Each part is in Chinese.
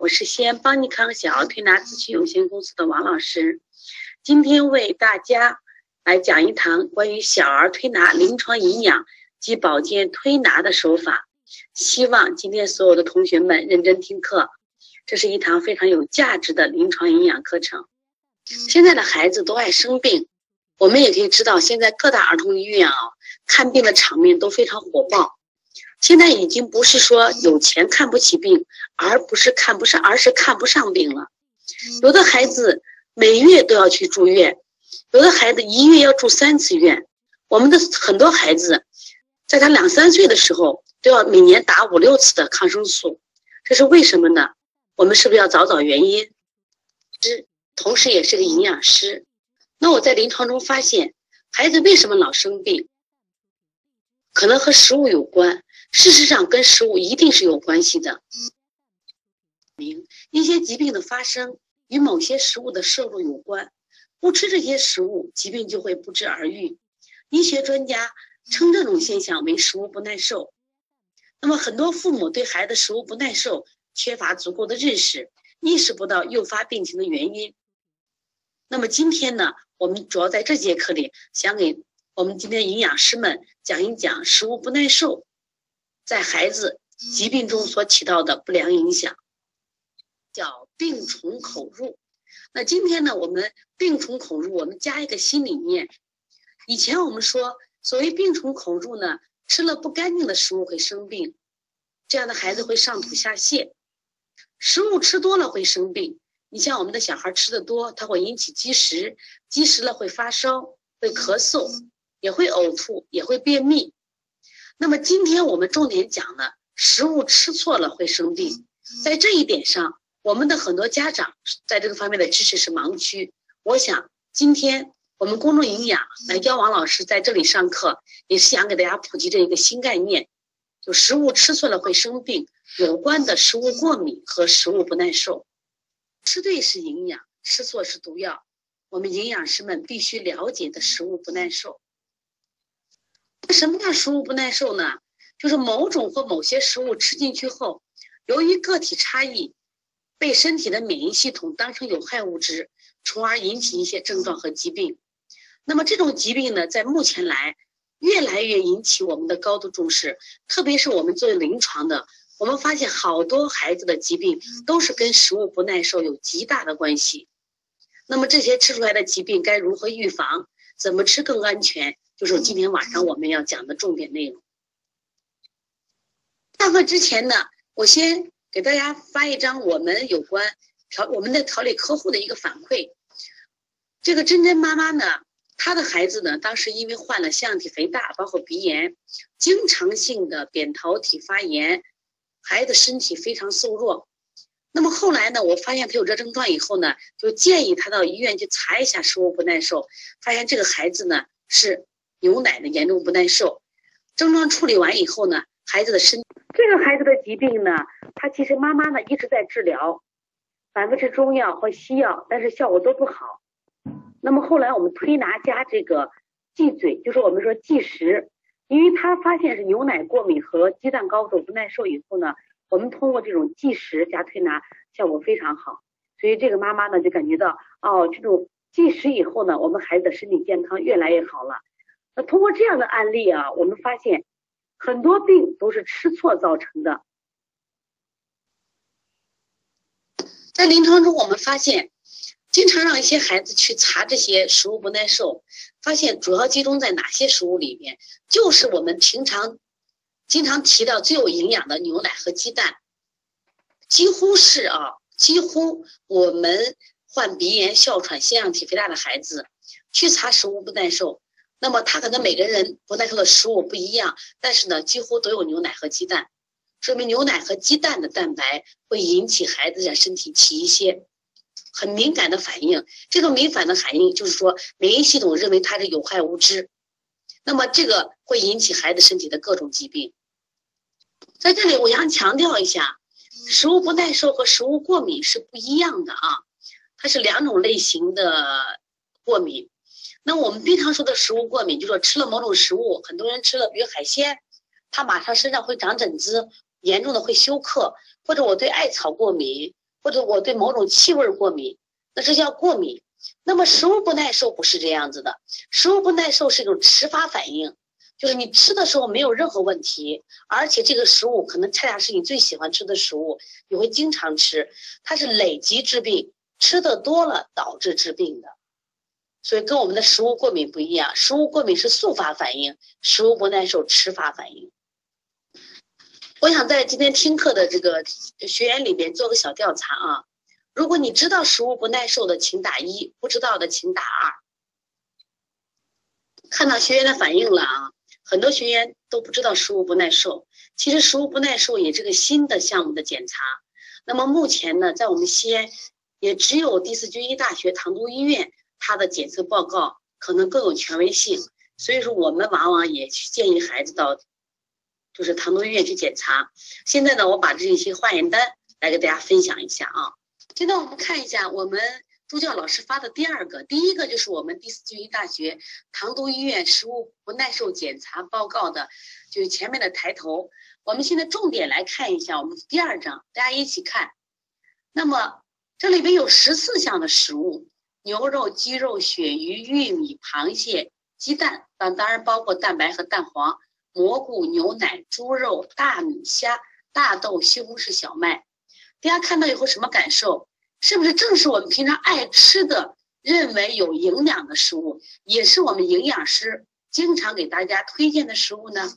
我是西安邦尼康小儿推拿咨询有限公司的王老师，今天为大家来讲一堂关于小儿推拿临床营养及保健推拿的手法。希望今天所有的同学们认真听课，这是一堂非常有价值的临床营养课程。现在的孩子都爱生病，我们也可以知道，现在各大儿童医院啊，看病的场面都非常火爆。现在已经不是说有钱看不起病，而不是看不上，而是看不上病了。有的孩子每月都要去住院，有的孩子一月要住三次院。我们的很多孩子，在他两三岁的时候都要每年打五六次的抗生素，这是为什么呢？我们是不是要找找原因？之同时也是个营养师，那我在临床中发现，孩子为什么老生病？可能和食物有关。事实上，跟食物一定是有关系的。明一些疾病的发生与某些食物的摄入有关，不吃这些食物，疾病就会不治而愈。医学专家称这种现象为食物不耐受。那么，很多父母对孩子食物不耐受缺乏足够的认识，意识不到诱发病情的原因。那么今天呢，我们主要在这节课里，想给我们今天营养师们讲一讲食物不耐受。在孩子疾病中所起到的不良影响，叫病从口入。那今天呢，我们病从口入，我们加一个新理念。以前我们说，所谓病从口入呢，吃了不干净的食物会生病，这样的孩子会上吐下泻。食物吃多了会生病，你像我们的小孩吃的多，他会引起积食，积食了会发烧，会咳嗽，也会呕吐，也会便秘。那么今天我们重点讲呢，食物吃错了会生病，在这一点上，我们的很多家长在这个方面的知识是盲区。我想今天我们公众营养来邀王老师在这里上课，也是想给大家普及这一个新概念，就食物吃错了会生病有关的食物过敏和食物不耐受，吃对是营养，吃错是毒药，我们营养师们必须了解的食物不耐受。什么叫食物不耐受呢？就是某种或某些食物吃进去后，由于个体差异，被身体的免疫系统当成有害物质，从而引起一些症状和疾病。那么这种疾病呢，在目前来越来越引起我们的高度重视，特别是我们作为临床的，我们发现好多孩子的疾病都是跟食物不耐受有极大的关系。那么这些吃出来的疾病该如何预防？怎么吃更安全？就是今天晚上我们要讲的重点内容。上课之前呢，我先给大家发一张我们有关调我们的调理客户的一个反馈。这个珍珍妈妈呢，她的孩子呢，当时因为患了腺样体肥大，包括鼻炎，经常性的扁桃体发炎，孩子身体非常瘦弱。那么后来呢，我发现他有这症状以后呢，就建议他到医院去查一下食物不耐受，发现这个孩子呢是。牛奶的严重不耐受，症状处理完以后呢，孩子的身这个孩子的疾病呢，他其实妈妈呢一直在治疗，反复吃中药和西药，但是效果都不好。那么后来我们推拿加这个忌嘴，就是我们说忌食，因为他发现是牛奶过敏和鸡蛋糕都不耐受以后呢，我们通过这种忌食加推拿效果非常好，所以这个妈妈呢就感觉到哦，这种忌食以后呢，我们孩子的身体健康越来越好了。通过这样的案例啊，我们发现很多病都是吃错造成的。在临床中，我们发现经常让一些孩子去查这些食物不耐受，发现主要集中在哪些食物里面？就是我们平常经常提到最有营养的牛奶和鸡蛋，几乎是啊，几乎我们患鼻炎、哮喘、腺样体肥大的孩子去查食物不耐受。那么他可能每个人不耐受的食物不一样，但是呢，几乎都有牛奶和鸡蛋，说明牛奶和鸡蛋的蛋白会引起孩子的身体起一些很敏感的反应。这个敏感的反应就是说，免疫系统认为它是有害物质，那么这个会引起孩子身体的各种疾病。在这里，我想强调一下，食物不耐受和食物过敏是不一样的啊，它是两种类型的过敏。那我们经常说的食物过敏，就说吃了某种食物，很多人吃了，比如海鲜，他马上身上会长疹子，严重的会休克；或者我对艾草过敏，或者我对某种气味过敏，那这叫过敏。那么食物不耐受不是这样子的，食物不耐受是一种迟发反应，就是你吃的时候没有任何问题，而且这个食物可能恰恰是你最喜欢吃的食物，你会经常吃，它是累积致病，吃的多了导致致病的。所以跟我们的食物过敏不一样，食物过敏是速发反应，食物不耐受迟发反应。我想在今天听课的这个学员里边做个小调查啊，如果你知道食物不耐受的，请打一；不知道的，请打二。看到学员的反应了啊，很多学员都不知道食物不耐受。其实食物不耐受也是个新的项目的检查。那么目前呢，在我们西安，也只有第四军医大学唐都医院。他的检测报告可能更有权威性，所以说我们往往也去建议孩子到，就是唐都医院去检查。现在呢，我把这一些化验单来给大家分享一下啊。现在我们看一下我们助教老师发的第二个，第一个就是我们第四军医大学唐都医院食物不耐受检查报告的，就是前面的抬头。我们现在重点来看一下我们第二章，大家一起看。那么这里边有十四项的食物。牛肉、鸡肉、鳕鱼、玉米、螃蟹、鸡蛋，当当然包括蛋白和蛋黄、蘑菇、牛奶、猪肉、大米、虾、大豆、西红柿、小麦。大家看到以后什么感受？是不是正是我们平常爱吃的、认为有营养的食物，也是我们营养师经常给大家推荐的食物呢？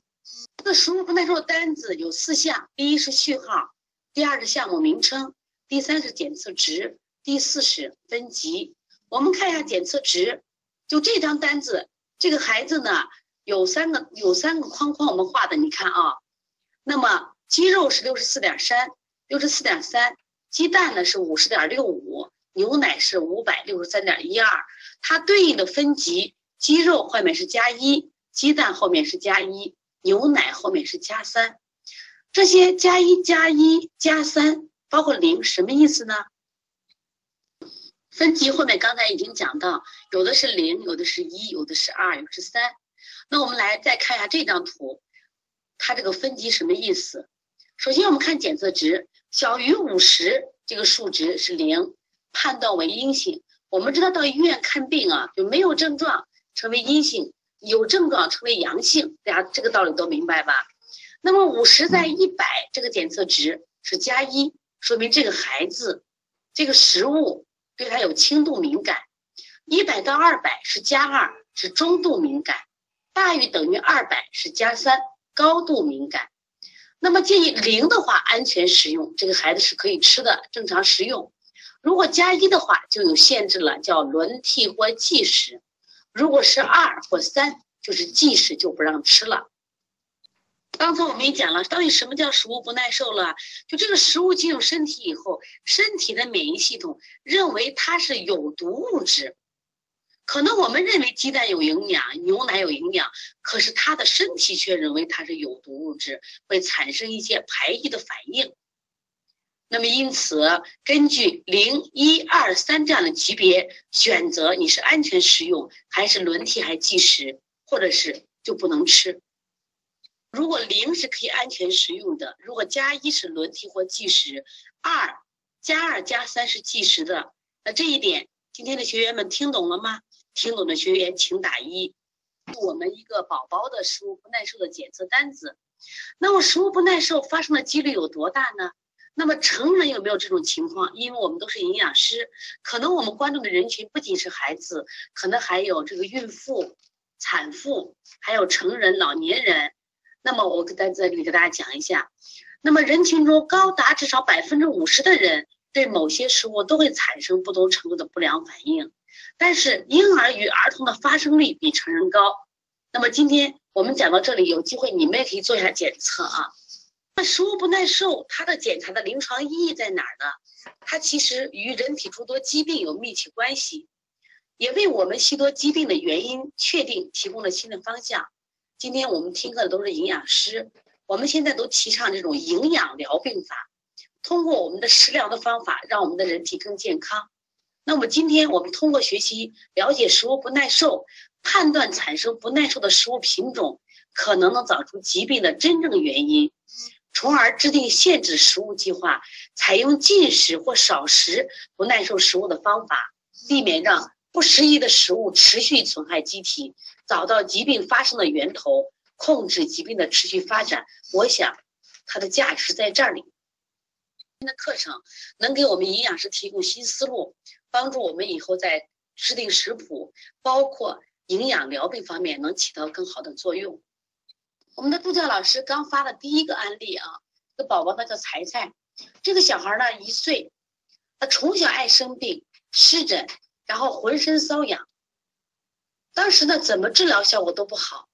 这个食物不耐受单子有四项：第一是序号，第二是项目名称，第三是检测值，第四是分级。我们看一下检测值，就这张单子，这个孩子呢有三个有三个框框，我们画的，你看啊，那么鸡肉是六十四点三，六十四点三，鸡蛋呢是五十点六五，牛奶是五百六十三点一二，它对应的分级，鸡肉后面是加一，鸡蛋后面是加一，牛奶后面是加三，这些加一加一加三，包括零，什么意思呢？分级后面刚才已经讲到，有的是零，有的是一，有的是二，有的是三。那我们来再看一下这张图，它这个分级什么意思？首先我们看检测值，小于五十这个数值是零，判断为阴性。我们知道到医院看病啊，就没有症状称为阴性，有症状称为阳性，大家这个道理都明白吧？那么五十在一百这个检测值是加一，说明这个孩子这个食物。对它有轻度敏感，一百到二百是加二，是中度敏感，大于等于二百是加三，高度敏感。那么建议零的话，安全食用，这个孩子是可以吃的，正常食用。如果加一的话，就有限制了，叫轮替或忌食。如果是二或三，就是忌食，就不让吃了。刚才我们也讲了，到底什么叫食物不耐受了？就这个食物进入身体以后，身体的免疫系统认为它是有毒物质。可能我们认为鸡蛋有营养，牛奶有营养，可是它的身体却认为它是有毒物质，会产生一些排异的反应。那么因此，根据零、一、二、三这样的级别，选择你是安全食用，还是轮替还忌食，或者是就不能吃。如果零是可以安全食用的，如果加一是轮替或计时，二加二加三是计时的，那这一点今天的学员们听懂了吗？听懂的学员请打一。我们一个宝宝的食物不耐受的检测单子，那么食物不耐受发生的几率有多大呢？那么成人有没有这种情况？因为我们都是营养师，可能我们关注的人群不仅是孩子，可能还有这个孕妇、产妇，还有成人、老年人。那么我在这里给大家讲一下，那么人群中高达至少百分之五十的人对某些食物都会产生不同程度的不良反应，但是婴儿与儿童的发生率比成人高。那么今天我们讲到这里，有机会你们也可以做一下检测啊。那食物不耐受，它的检查的临床意义在哪儿呢？它其实与人体诸多疾病有密切关系，也为我们许多疾病的原因确定提供了新的方向。今天我们听课的都是营养师，我们现在都提倡这种营养疗病法，通过我们的食疗的方法，让我们的人体更健康。那么今天我们通过学习了解食物不耐受，判断产生不耐受的食物品种，可能能找出疾病的真正原因。从而制定限制食物计划，采用禁食或少食不耐受食物的方法，避免让不适宜的食物持续损害机体，找到疾病发生的源头，控制疾病的持续发展。我想，它的价值在这里。今天的课程能给我们营养师提供新思路，帮助我们以后在制定食谱，包括营养疗病方面能起到更好的作用。我们的助教老师刚发的第一个案例啊，这宝宝呢叫财财，这个小孩呢一岁，他从小爱生病、湿疹，然后浑身瘙痒，当时呢怎么治疗效果都不好，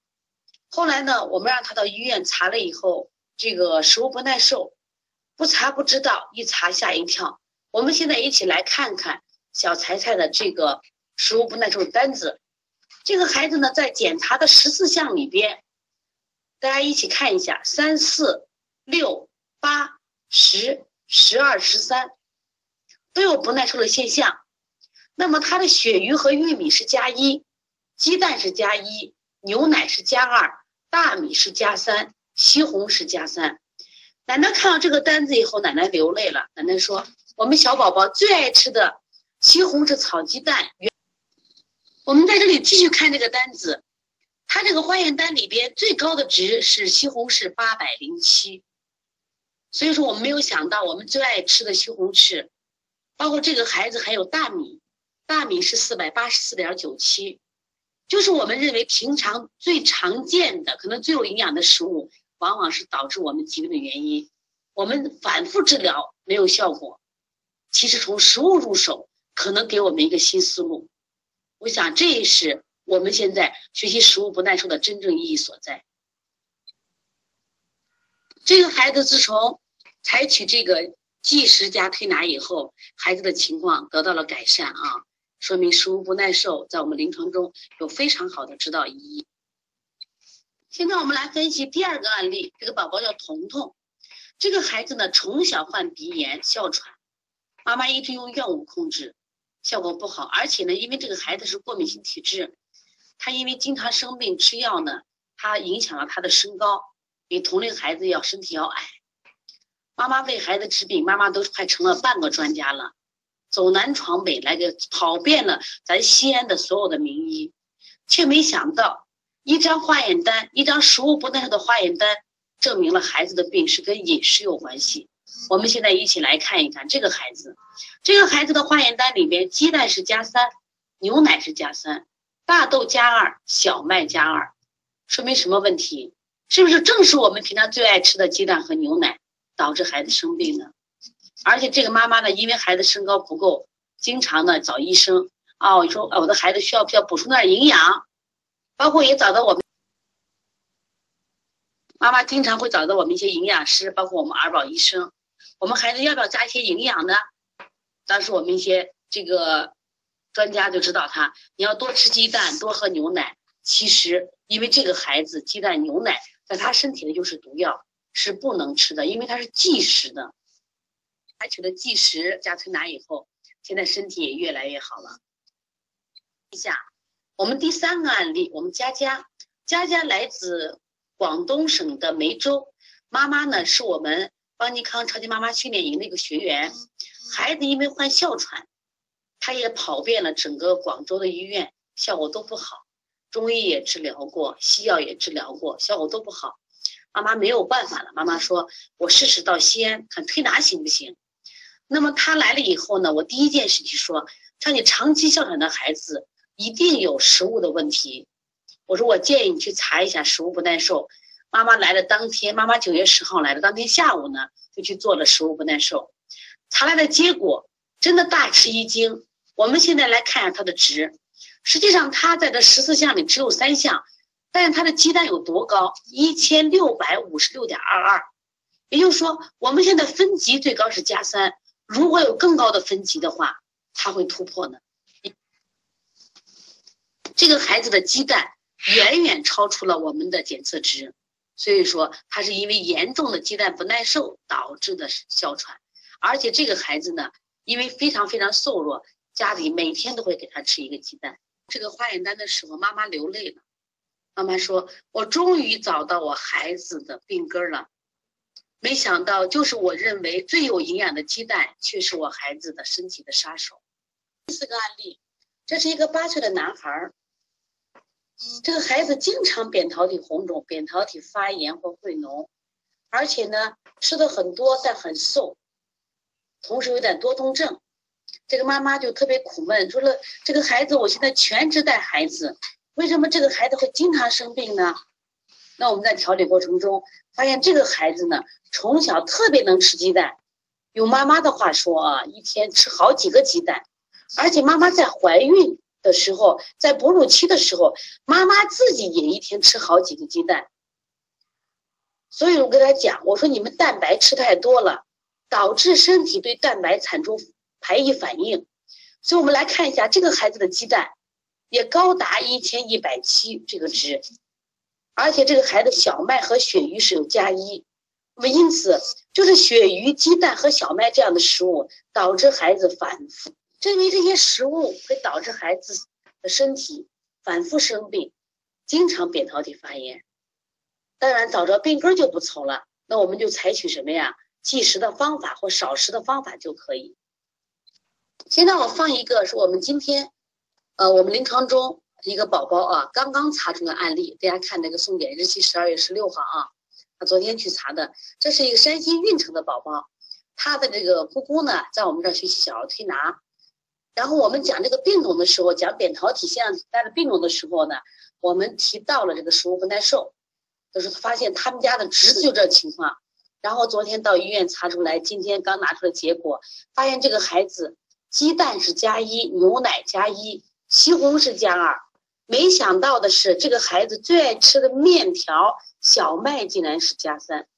后来呢我们让他到医院查了以后，这个食物不耐受，不查不知道，一查吓一跳。我们现在一起来看看小财财的这个食物不耐受单子，这个孩子呢在检查的十四项里边。大家一起看一下，三四六八十十二十三都有不耐受的现象。那么他的鳕鱼和玉米是加一，鸡蛋是加一，牛奶是加二，大米是加三，西红柿加三。奶奶看到这个单子以后，奶奶流泪了。奶奶说：“我们小宝宝最爱吃的西红柿炒鸡蛋。”我们在这里继续看这个单子。他这个化验单里边最高的值是西红柿八百零七，所以说我们没有想到我们最爱吃的西红柿，包括这个孩子还有大米，大米是四百八十四点九七，就是我们认为平常最常见的可能最有营养的食物，往往是导致我们疾病的原因。我们反复治疗没有效果，其实从食物入手可能给我们一个新思路。我想这也是。我们现在学习食物不耐受的真正意义所在。这个孩子自从采取这个即食加推拿以后，孩子的情况得到了改善啊，说明食物不耐受在我们临床中有非常好的指导意义。现在我们来分析第二个案例，这个宝宝叫彤彤，这个孩子呢从小患鼻炎、哮喘，妈妈一直用药物控制，效果不好，而且呢，因为这个孩子是过敏性体质。他因为经常生病吃药呢，他影响了他的身高，比同龄孩子要身体要矮。妈妈为孩子治病，妈妈都快成了半个专家了，走南闯北来个跑遍了咱西安的所有的名医，却没想到一张化验单，一张食物不耐受的化验单，证明了孩子的病是跟饮食有关系。我们现在一起来看一看这个孩子，这个孩子的化验单里边，鸡蛋是加三，牛奶是加三。大豆加二，小麦加二，说明什么问题？是不是正是我们平常最爱吃的鸡蛋和牛奶导致孩子生病呢？而且这个妈妈呢，因为孩子身高不够，经常呢找医生啊，我说我的孩子需要不需要补充点营养？包括也找到我们妈妈经常会找到我们一些营养师，包括我们儿保医生，我们孩子要不要加一些营养呢？当时我们一些这个。专家就知道他，你要多吃鸡蛋，多喝牛奶。其实，因为这个孩子鸡蛋、牛奶在他身体里就是毒药，是不能吃的。因为他是忌食的，采取了忌食加推拿以后，现在身体也越来越好了。一下，我们第三个案例，我们佳佳，佳佳来自广东省的梅州，妈妈呢是我们邦尼康超级妈妈训练营的一个学员，孩子因为患哮喘。他也跑遍了整个广州的医院，效果都不好，中医也治疗过，西药也治疗过，效果都不好。妈妈没有办法了，妈妈说：“我试试到西安看推拿行不行？”那么他来了以后呢，我第一件事情说：“像你长期哮喘的孩子，一定有食物的问题。”我说：“我建议你去查一下食物不耐受。”妈妈来的当天，妈妈九月十号来的当天下午呢，就去做了食物不耐受，查来的结果真的大吃一惊。我们现在来看一下它的值，实际上它在这十四项里只有三项，但是它的鸡蛋有多高？一千六百五十六点二二，也就是说，我们现在分级最高是加三，如果有更高的分级的话，他会突破呢。这个孩子的鸡蛋远远超出了我们的检测值，所以说他是因为严重的鸡蛋不耐受导致的哮喘，而且这个孩子呢，因为非常非常瘦弱。家里每天都会给他吃一个鸡蛋。这个化验单的时候，妈妈流泪了。妈妈说：“我终于找到我孩子的病根了。没想到，就是我认为最有营养的鸡蛋，却是我孩子的身体的杀手。第四个案例，这是一个八岁的男孩儿，这个孩子经常扁桃体红肿、扁桃体发炎或溃脓，而且呢吃的很多，但很瘦，同时有点多动症。这个妈妈就特别苦闷，说了这个孩子，我现在全职带孩子，为什么这个孩子会经常生病呢？那我们在调理过程中发现，这个孩子呢，从小特别能吃鸡蛋，用妈妈的话说啊，一天吃好几个鸡蛋，而且妈妈在怀孕的时候，在哺乳期的时候，妈妈自己也一天吃好几个鸡蛋。所以我跟他讲，我说你们蛋白吃太多了，导致身体对蛋白产生排异反应。所以我们来看一下这个孩子的鸡蛋，也高达一千一百七这个值。而且这个孩子小麦和鳕鱼是有加一，那么因此就是鳕鱼、鸡蛋和小麦这样的食物导致孩子反复，正因为这些食物会导致孩子的身体反复生病，经常扁桃体发炎。当然找着病根就不愁了，那我们就采取什么呀？忌食的方法或少食的方法就可以。现在我放一个是我们今天，呃，我们临床中。一个宝宝啊，刚刚查出的案例，大家看那个送检日期十二月十六号啊，他昨天去查的，这是一个山西运城的宝宝，他的这个姑姑呢，在我们这儿学习小儿推拿，然后我们讲这个病种的时候，讲扁桃体腺样体带的病种的时候呢，我们提到了这个食物不耐受，就是发现他们家的侄子就这情况，然后昨天到医院查出来，今天刚拿出来结果，发现这个孩子鸡蛋是加一，牛奶加一，西红柿加二。没想到的是，这个孩子最爱吃的面条小麦竟然是加三。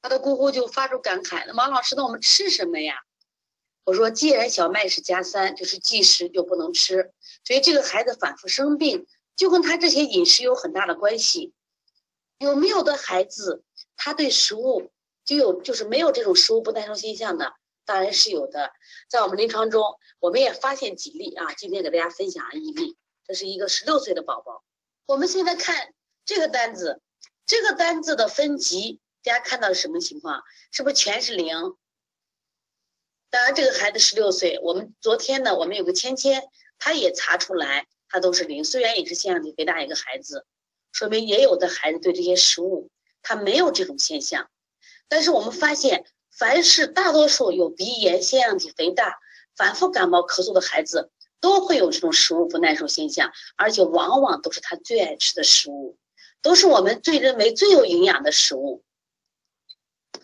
他的姑姑就发出感慨：“那王老师，那我们吃什么呀？”我说：“既然小麦是加三，就是忌食就不能吃。所以这个孩子反复生病，就跟他这些饮食有很大的关系。有没有的孩子，他对食物就有就是没有这种食物不耐受现象的？当然是有的。在我们临床中，我们也发现几例啊，今天给大家分享一例。”这是一个十六岁的宝宝。我们现在看这个单子，这个单子的分级，大家看到什么情况？是不是全是零？当然，这个孩子十六岁。我们昨天呢，我们有个芊芊，他也查出来，他都是零。虽然也是腺样体肥大一个孩子，说明也有的孩子对这些食物他没有这种现象。但是我们发现，凡是大多数有鼻炎、腺样体肥大、反复感冒咳嗽的孩子。都会有这种食物不耐受现象，而且往往都是他最爱吃的食物，都是我们最认为最有营养的食物。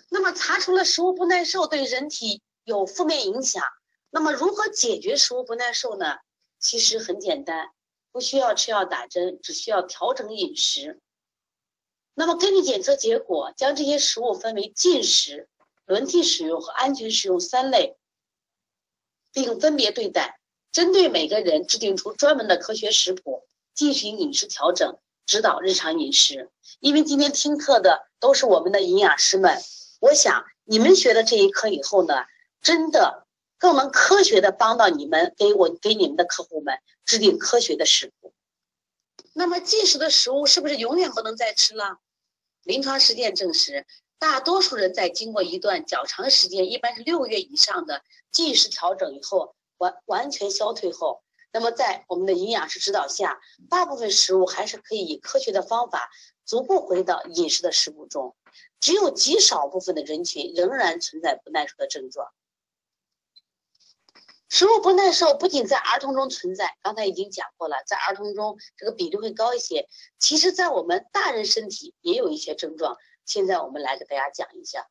那么查出了食物不耐受对人体有负面影响，那么如何解决食物不耐受呢？其实很简单，不需要吃药打针，只需要调整饮食。那么根据检测结果，将这些食物分为禁食、轮替使用和安全使用三类，并分别对待。针对每个人制定出专门的科学食谱，进行饮食调整，指导日常饮食。因为今天听课的都是我们的营养师们，我想你们学了这一课以后呢，真的更能科学的帮到你们，给我给你们的客户们制定科学的食谱。那么进食的食物是不是永远不能再吃了？临床实践证实，大多数人在经过一段较长时间，一般是六个月以上的进食调整以后。完完全消退后，那么在我们的营养师指导下，大部分食物还是可以以科学的方法逐步回到饮食的食物中，只有极少部分的人群仍然存在不耐受的症状。食物不耐受不仅在儿童中存在，刚才已经讲过了，在儿童中这个比例会高一些。其实，在我们大人身体也有一些症状，现在我们来给大家讲一下，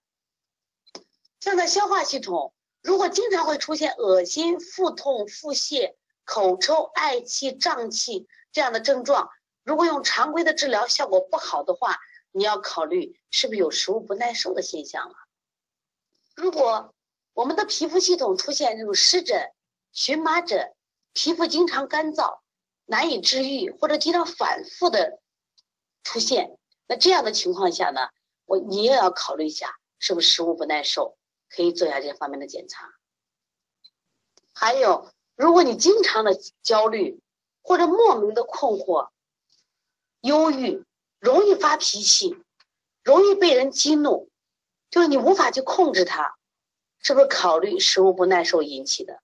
像在消化系统。如果经常会出现恶心、腹痛、腹泻、口臭、嗳气、胀气这样的症状，如果用常规的治疗效果不好的话，你要考虑是不是有食物不耐受的现象了。如果我们的皮肤系统出现这种湿疹、荨麻疹，皮肤经常干燥、难以治愈，或者经常反复的出现，那这样的情况下呢，我你也要考虑一下是不是食物不耐受。可以做一下这方面的检查。还有，如果你经常的焦虑，或者莫名的困惑、忧郁，容易发脾气，容易被人激怒，就是你无法去控制它，是不是考虑食物不耐受引起的？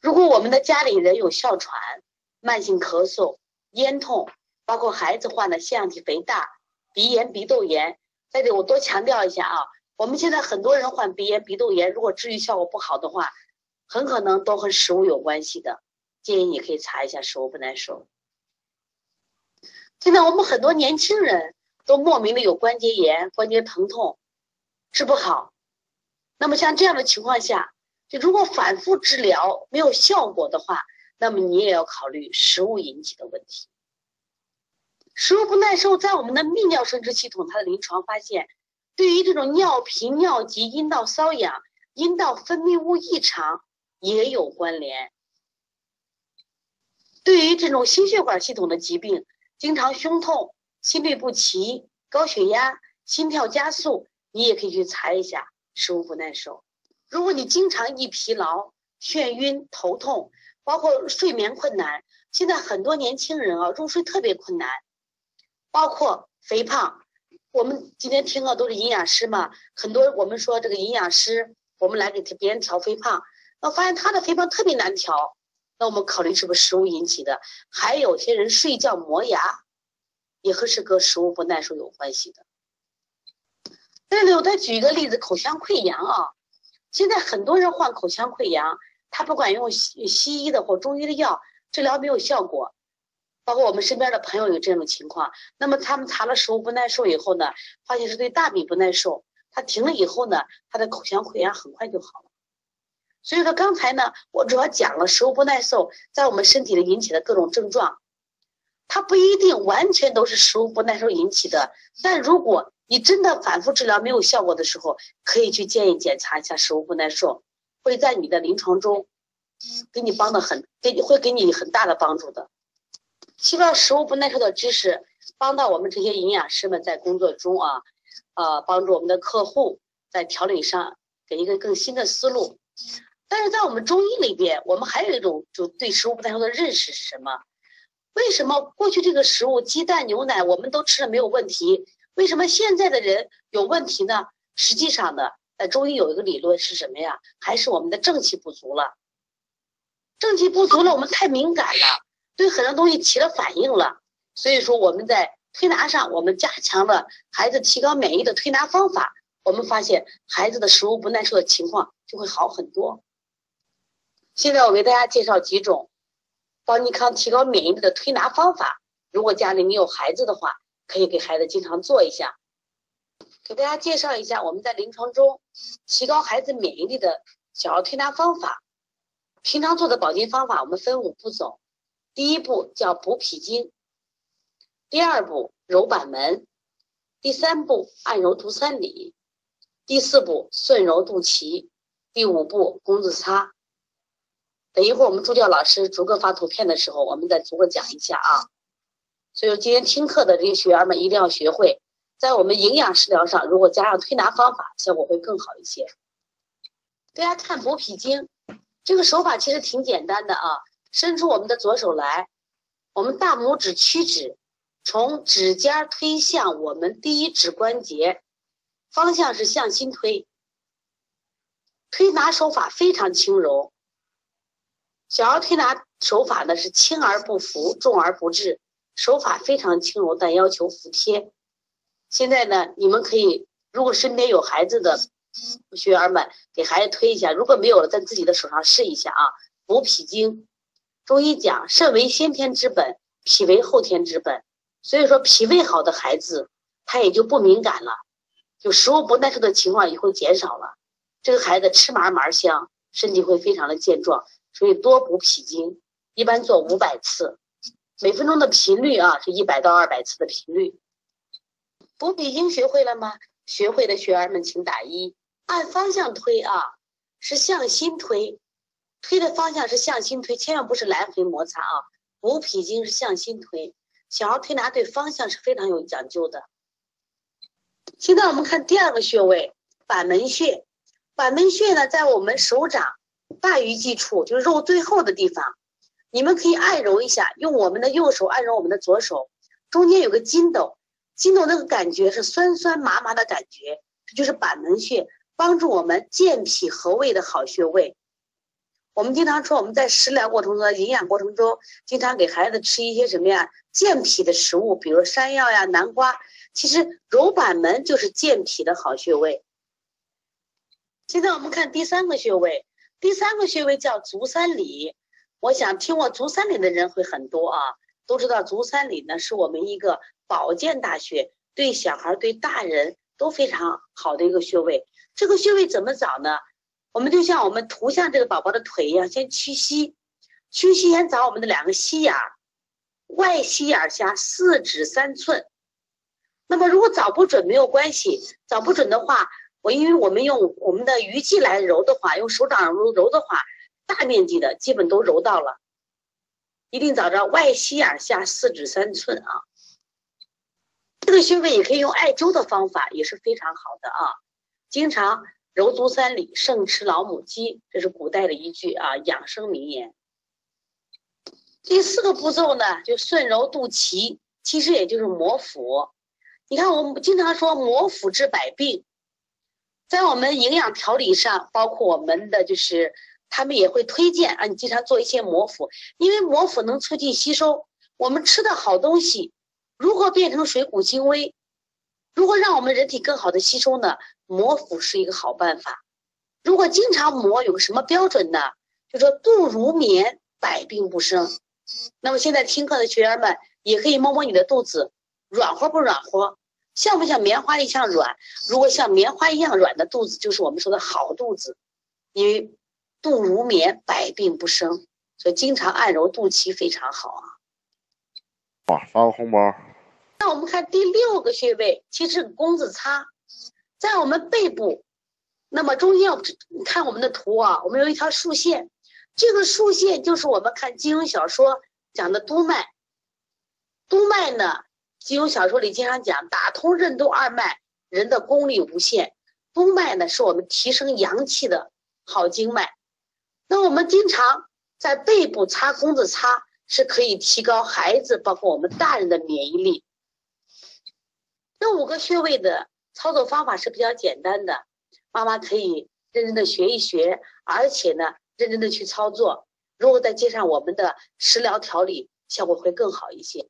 如果我们的家里人有哮喘、慢性咳嗽、咽痛，包括孩子患的腺样体肥大、鼻炎、鼻窦炎，在这我多强调一下啊，我们现在很多人患鼻炎、鼻窦炎，如果治愈效果不好的话，很可能都和食物有关系的。建议你可以查一下食物不耐受。现在我们很多年轻人都莫名的有关节炎、关节疼痛，治不好。那么像这样的情况下，就如果反复治疗没有效果的话，那么你也要考虑食物引起的。食物不耐受在我们的泌尿生殖系统，它的临床发现，对于这种尿频、尿急、阴道瘙痒、阴道分泌物异常也有关联。对于这种心血管系统的疾病，经常胸痛、心律不齐、高血压、心跳加速，你也可以去查一下食物不耐受。如果你经常易疲劳、眩晕、头痛，包括睡眠困难，现在很多年轻人啊入睡特别困难，包括肥胖。我们今天听的都是营养师嘛，很多我们说这个营养师，我们来给别人调肥胖，那发现他的肥胖特别难调。那我们考虑是不是食物引起的？还有些人睡觉磨牙，也和是跟食物不耐受有关系的。这里我再举一个例子，口腔溃疡啊，现在很多人患口腔溃疡，他不管用西西医的或中医的药治疗没有效果，包括我们身边的朋友有这种情况。那么他们查了食物不耐受以后呢，发现是对大米不耐受，他停了以后呢，他的口腔溃疡很快就好了。所以说刚才呢，我主要讲了食物不耐受在我们身体里引起的各种症状，它不一定完全都是食物不耐受引起的。但如果你真的反复治疗没有效果的时候，可以去建议检查一下食物不耐受，会在你的临床中给你帮的很，给你会给你很大的帮助的。希望食物不耐受的知识帮到我们这些营养师们在工作中啊，呃，帮助我们的客户在调理上给一个更新的思路。但是在我们中医里边，我们还有一种就对食物不耐受的认识是什么？为什么过去这个食物鸡蛋牛奶我们都吃了没有问题？为什么现在的人有问题呢？实际上呢，在中医有一个理论是什么呀？还是我们的正气不足了？正气不足了，我们太敏感了，对很多东西起了反应了。所以说我们在推拿上，我们加强了孩子提高免疫的推拿方法，我们发现孩子的食物不耐受的情况就会好很多。现在我给大家介绍几种邦尼康提高免疫力的推拿方法。如果家里你有孩子的话，可以给孩子经常做一下。给大家介绍一下我们在临床中提高孩子免疫力的小儿推拿方法。平常做的保健方法，我们分五步走。第一步叫补脾经，第二步揉板门，第三步按揉足三里，第四步顺揉肚脐，第五步弓字擦。等一会儿，我们助教老师逐个发图片的时候，我们再逐个讲一下啊。所以今天听课的这些学员们一定要学会，在我们营养食疗上，如果加上推拿方法，效果会更好一些。大家看补脾经，这个手法其实挺简单的啊。伸出我们的左手来，我们大拇指屈指，从指尖推向我们第一指关节，方向是向心推。推拿手法非常轻柔。小儿推拿手法呢是轻而不浮，重而不滞，手法非常轻柔，但要求服帖。现在呢，你们可以如果身边有孩子的学员们，给孩子推一下；如果没有了，在自己的手上试一下啊。补脾经，中医讲肾为先天之本，脾为后天之本，所以说脾胃好的孩子，他也就不敏感了，就食物不耐受的情况也会减少了。这个孩子吃嘛嘛香，身体会非常的健壮。所以多补脾经，一般做五百次，每分钟的频率啊是一百到二百次的频率。补脾经学会了吗？学会的学员们请打一。按方向推啊，是向心推，推的方向是向心推，千万不是来回摩擦啊。补脾经是向心推，小儿推拿对方向是非常有讲究的。现在我们看第二个穴位板门穴，板门穴呢在我们手掌。大鱼际处就是肉最厚的地方，你们可以按揉一下，用我们的右手按揉我们的左手，中间有个筋斗，筋斗那个感觉是酸酸麻麻的感觉，这就是板门穴，帮助我们健脾和胃的好穴位。我们经常说我们在食疗过程中、营养过程中，经常给孩子吃一些什么呀？健脾的食物，比如山药呀、南瓜。其实揉板门就是健脾的好穴位。现在我们看第三个穴位，第三个穴位叫足三里。我想听我足三里的人会很多啊，都知道足三里呢是我们一个保健大穴，对小孩、对大人都非常好的一个穴位。这个穴位怎么找呢？我们就像我们图像这个宝宝的腿一样，先屈膝，屈膝先找我们的两个膝眼，外膝眼下四指三寸。那么如果找不准没有关系，找不准的话，我因为我们用我们的鱼际来揉的话，用手掌揉揉的话。大面积的基本都揉到了，一定找着外膝眼下四指三寸啊。这个穴位也可以用艾灸的方法，也是非常好的啊。经常揉足三里，胜吃老母鸡，这是古代的一句啊养生名言。第四个步骤呢，就顺揉肚脐，其实也就是摩腹。你看，我们经常说摩腹治百病，在我们营养调理上，包括我们的就是。他们也会推荐啊，你经常做一些摩腹，因为摩腹能促进吸收。我们吃的好东西如何变成水谷精微？如何让我们人体更好的吸收呢？摩腹是一个好办法。如果经常磨，有个什么标准呢？就说肚如棉，百病不生。那么现在听课的学员们也可以摸摸你的肚子，软和不软和？像不像棉花一样软？如果像棉花一样软的肚子，就是我们说的好肚子，因为。肚如棉，百病不生，所以经常按揉肚脐非常好啊。哇，发个红包。那我们看第六个穴位，其实弓子擦，在我们背部。那么中间，你看我们的图啊，我们有一条竖线，这个竖线就是我们看金庸小说讲的督脉。督脉呢，金庸小说里经常讲，打通任督二脉，人的功力无限。督脉呢，是我们提升阳气的好经脉。那我们经常在背部擦弓子擦，是可以提高孩子，包括我们大人的免疫力。这五个穴位的操作方法是比较简单的，妈妈可以认真的学一学，而且呢，认真的去操作。如果再接上我们的食疗调理，效果会更好一些。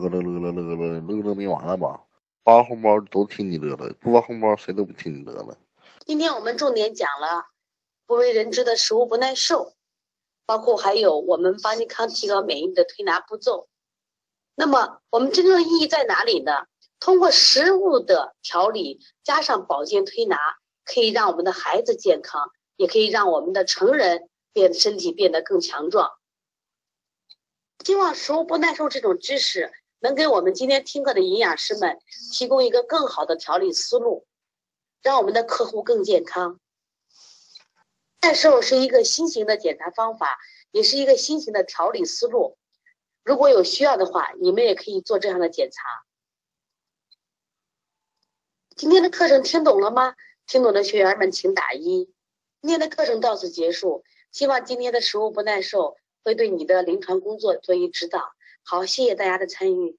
乐乐乐乐乐乐乐乐没完了吧？发红包都听你乐了，不发红包谁都不听你乐了。今天我们重点讲了。不为人知的食物不耐受，包括还有我们帮你康提高免疫力的推拿步骤。那么我们真正的意义在哪里呢？通过食物的调理加上保健推拿，可以让我们的孩子健康，也可以让我们的成人变身体变得更强壮。希望食物不耐受这种知识能给我们今天听课的营养师们提供一个更好的调理思路，让我们的客户更健康。耐受是一个新型的检查方法，也是一个新型的调理思路。如果有需要的话，你们也可以做这样的检查。今天的课程听懂了吗？听懂的学员们请打一。今天的课程到此结束，希望今天的食物不耐受会对你的临床工作做一指导。好，谢谢大家的参与。